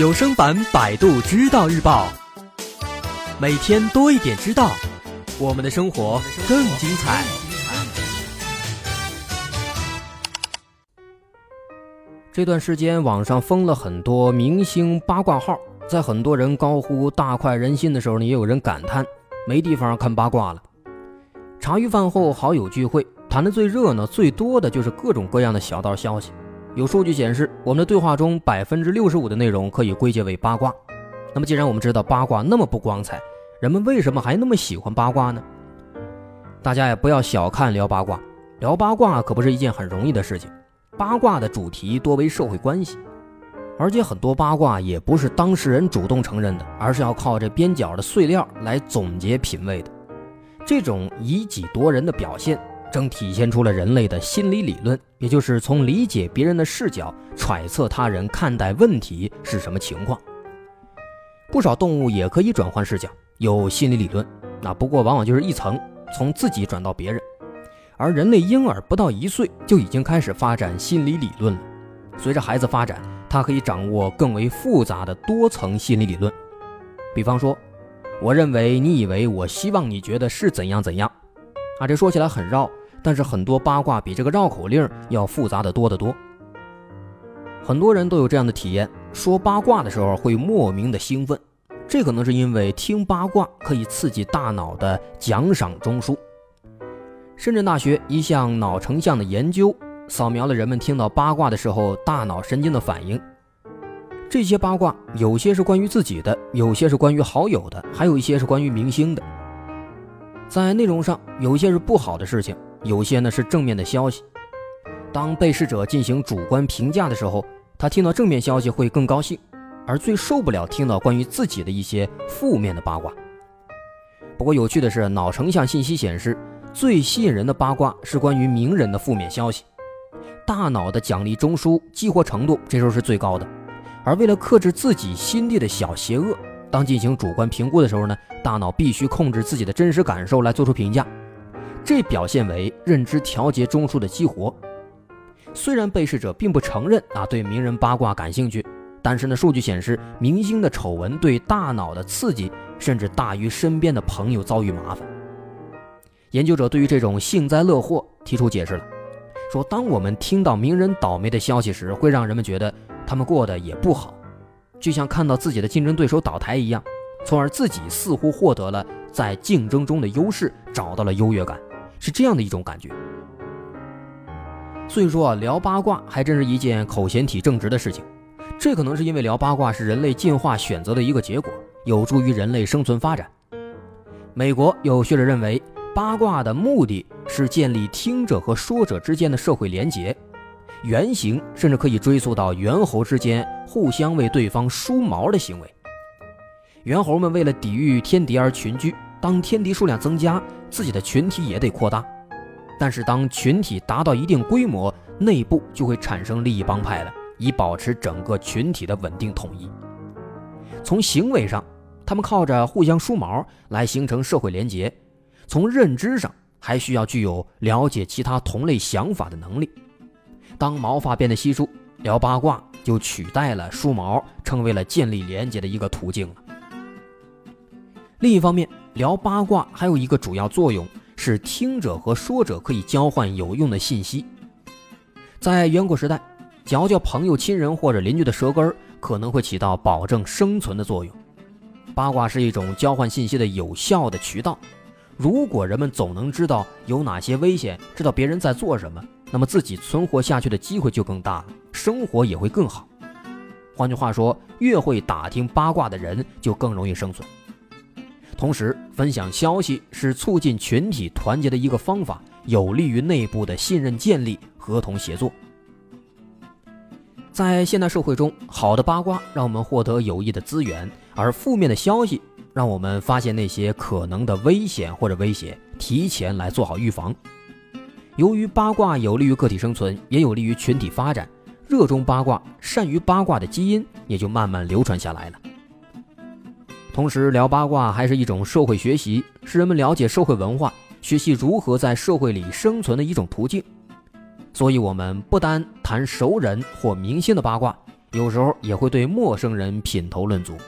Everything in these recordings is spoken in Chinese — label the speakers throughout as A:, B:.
A: 有声版《百度知道日报》，每天多一点知道，我们的生活更精彩。这段时间，网上封了很多明星八卦号，在很多人高呼大快人心的时候呢，也有人感叹没地方看八卦了。茶余饭后，好友聚会，谈的最热闹、最多的就是各种各样的小道消息。有数据显示，我们的对话中百分之六十五的内容可以归结为八卦。那么，既然我们知道八卦那么不光彩，人们为什么还那么喜欢八卦呢？大家也不要小看聊八卦，聊八卦可不是一件很容易的事情。八卦的主题多为社会关系，而且很多八卦也不是当事人主动承认的，而是要靠这边角的碎料来总结品味的。这种以己度人的表现。正体现出了人类的心理理论，也就是从理解别人的视角揣测他人看待问题是什么情况。不少动物也可以转换视角，有心理理论，那不过往往就是一层，从自己转到别人。而人类婴儿不到一岁就已经开始发展心理理论了。随着孩子发展，他可以掌握更为复杂的多层心理理论。比方说，我认为你以为，我希望你觉得是怎样怎样，啊，这说起来很绕。但是很多八卦比这个绕口令要复杂的多得多。很多人都有这样的体验：说八卦的时候会莫名的兴奋，这可能是因为听八卦可以刺激大脑的奖赏中枢。深圳大学一项脑成像的研究扫描了人们听到八卦的时候大脑神经的反应。这些八卦有些是关于自己的，有些是关于好友的，还有一些是关于明星的。在内容上，有一些是不好的事情。有些呢是正面的消息，当被试者进行主观评价的时候，他听到正面消息会更高兴，而最受不了听到关于自己的一些负面的八卦。不过有趣的是，脑成像信息显示，最吸引人的八卦是关于名人的负面消息，大脑的奖励中枢激活程度这时候是最高的。而为了克制自己心地的小邪恶，当进行主观评估的时候呢，大脑必须控制自己的真实感受来做出评价。这表现为认知调节中枢的激活。虽然被试者并不承认啊对名人八卦感兴趣，但是呢，数据显示明星的丑闻对大脑的刺激甚至大于身边的朋友遭遇麻烦。研究者对于这种幸灾乐祸提出解释了，说当我们听到名人倒霉的消息时，会让人们觉得他们过得也不好，就像看到自己的竞争对手倒台一样，从而自己似乎获得了在竞争中的优势，找到了优越感。是这样的一种感觉，所以说啊，聊八卦还真是一件口嫌体正直的事情。这可能是因为聊八卦是人类进化选择的一个结果，有助于人类生存发展。美国有学者认为，八卦的目的是建立听者和说者之间的社会连结，原型甚至可以追溯到猿猴之间互相为对方梳毛的行为。猿猴们为了抵御天敌而群居。当天敌数量增加，自己的群体也得扩大。但是当群体达到一定规模，内部就会产生利益帮派了，以保持整个群体的稳定统一。从行为上，他们靠着互相梳毛来形成社会连结；从认知上，还需要具有了解其他同类想法的能力。当毛发变得稀疏，聊八卦就取代了梳毛，成为了建立连结的一个途径了。另一方面，聊八卦还有一个主要作用是，听者和说者可以交换有用的信息。在远古时代，嚼嚼朋友、亲人或者邻居的舌根儿可能会起到保证生存的作用。八卦是一种交换信息的有效的渠道。如果人们总能知道有哪些危险，知道别人在做什么，那么自己存活下去的机会就更大了，生活也会更好。换句话说，越会打听八卦的人，就更容易生存。同时，分享消息是促进群体团结的一个方法，有利于内部的信任建立、合同协作。在现代社会中，好的八卦让我们获得有益的资源，而负面的消息让我们发现那些可能的危险或者威胁，提前来做好预防。由于八卦有利于个体生存，也有利于群体发展，热衷八卦、善于八卦的基因也就慢慢流传下来了。同时，聊八卦还是一种社会学习，是人们了解社会文化、学习如何在社会里生存的一种途径。所以，我们不单谈熟人或明星的八卦，有时候也会对陌生人品头论足。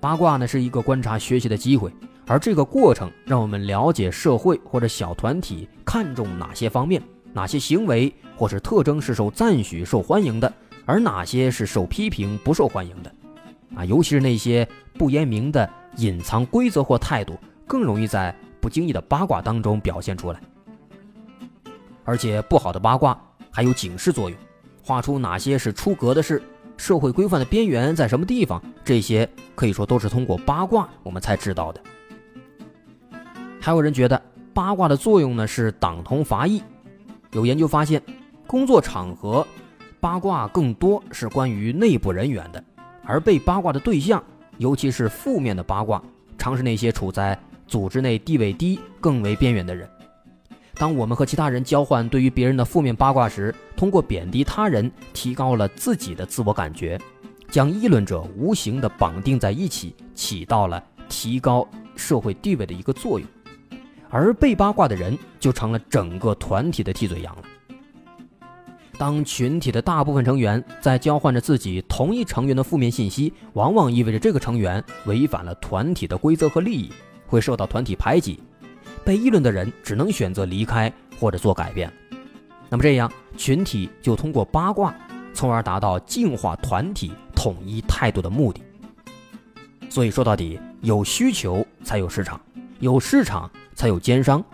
A: 八卦呢是一个观察学习的机会，而这个过程让我们了解社会或者小团体看重哪些方面，哪些行为或是特征是受赞许、受欢迎的，而哪些是受批评、不受欢迎的。啊，尤其是那些不言明的隐藏规则或态度，更容易在不经意的八卦当中表现出来。而且不好的八卦还有警示作用，画出哪些是出格的事。社会规范的边缘在什么地方？这些可以说都是通过八卦我们才知道的。还有人觉得八卦的作用呢是党同伐异。有研究发现，工作场合八卦更多是关于内部人员的，而被八卦的对象，尤其是负面的八卦，常是那些处在组织内地位低、更为边缘的人。当我们和其他人交换对于别人的负面八卦时，通过贬低他人，提高了自己的自我感觉，将议论者无形的绑定在一起，起到了提高社会地位的一个作用，而被八卦的人就成了整个团体的替罪羊了。当群体的大部分成员在交换着自己同一成员的负面信息，往往意味着这个成员违反了团体的规则和利益，会受到团体排挤。被议论的人只能选择离开或者做改变，那么这样群体就通过八卦，从而达到净化团体、统一态度的目的。所以说到底，有需求才有市场，有市场才有奸商。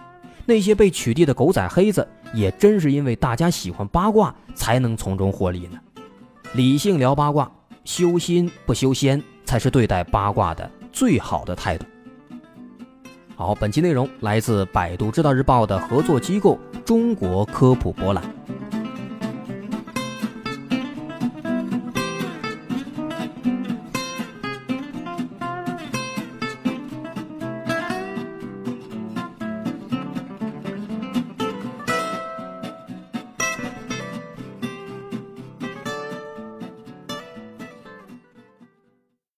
A: 那些被取缔的狗仔黑子，也真是因为大家喜欢八卦，才能从中获利呢。理性聊八卦，修心不修仙，才是对待八卦的最好的态度。好，本期内容来自百度知道日报的合作机构中国科普博览。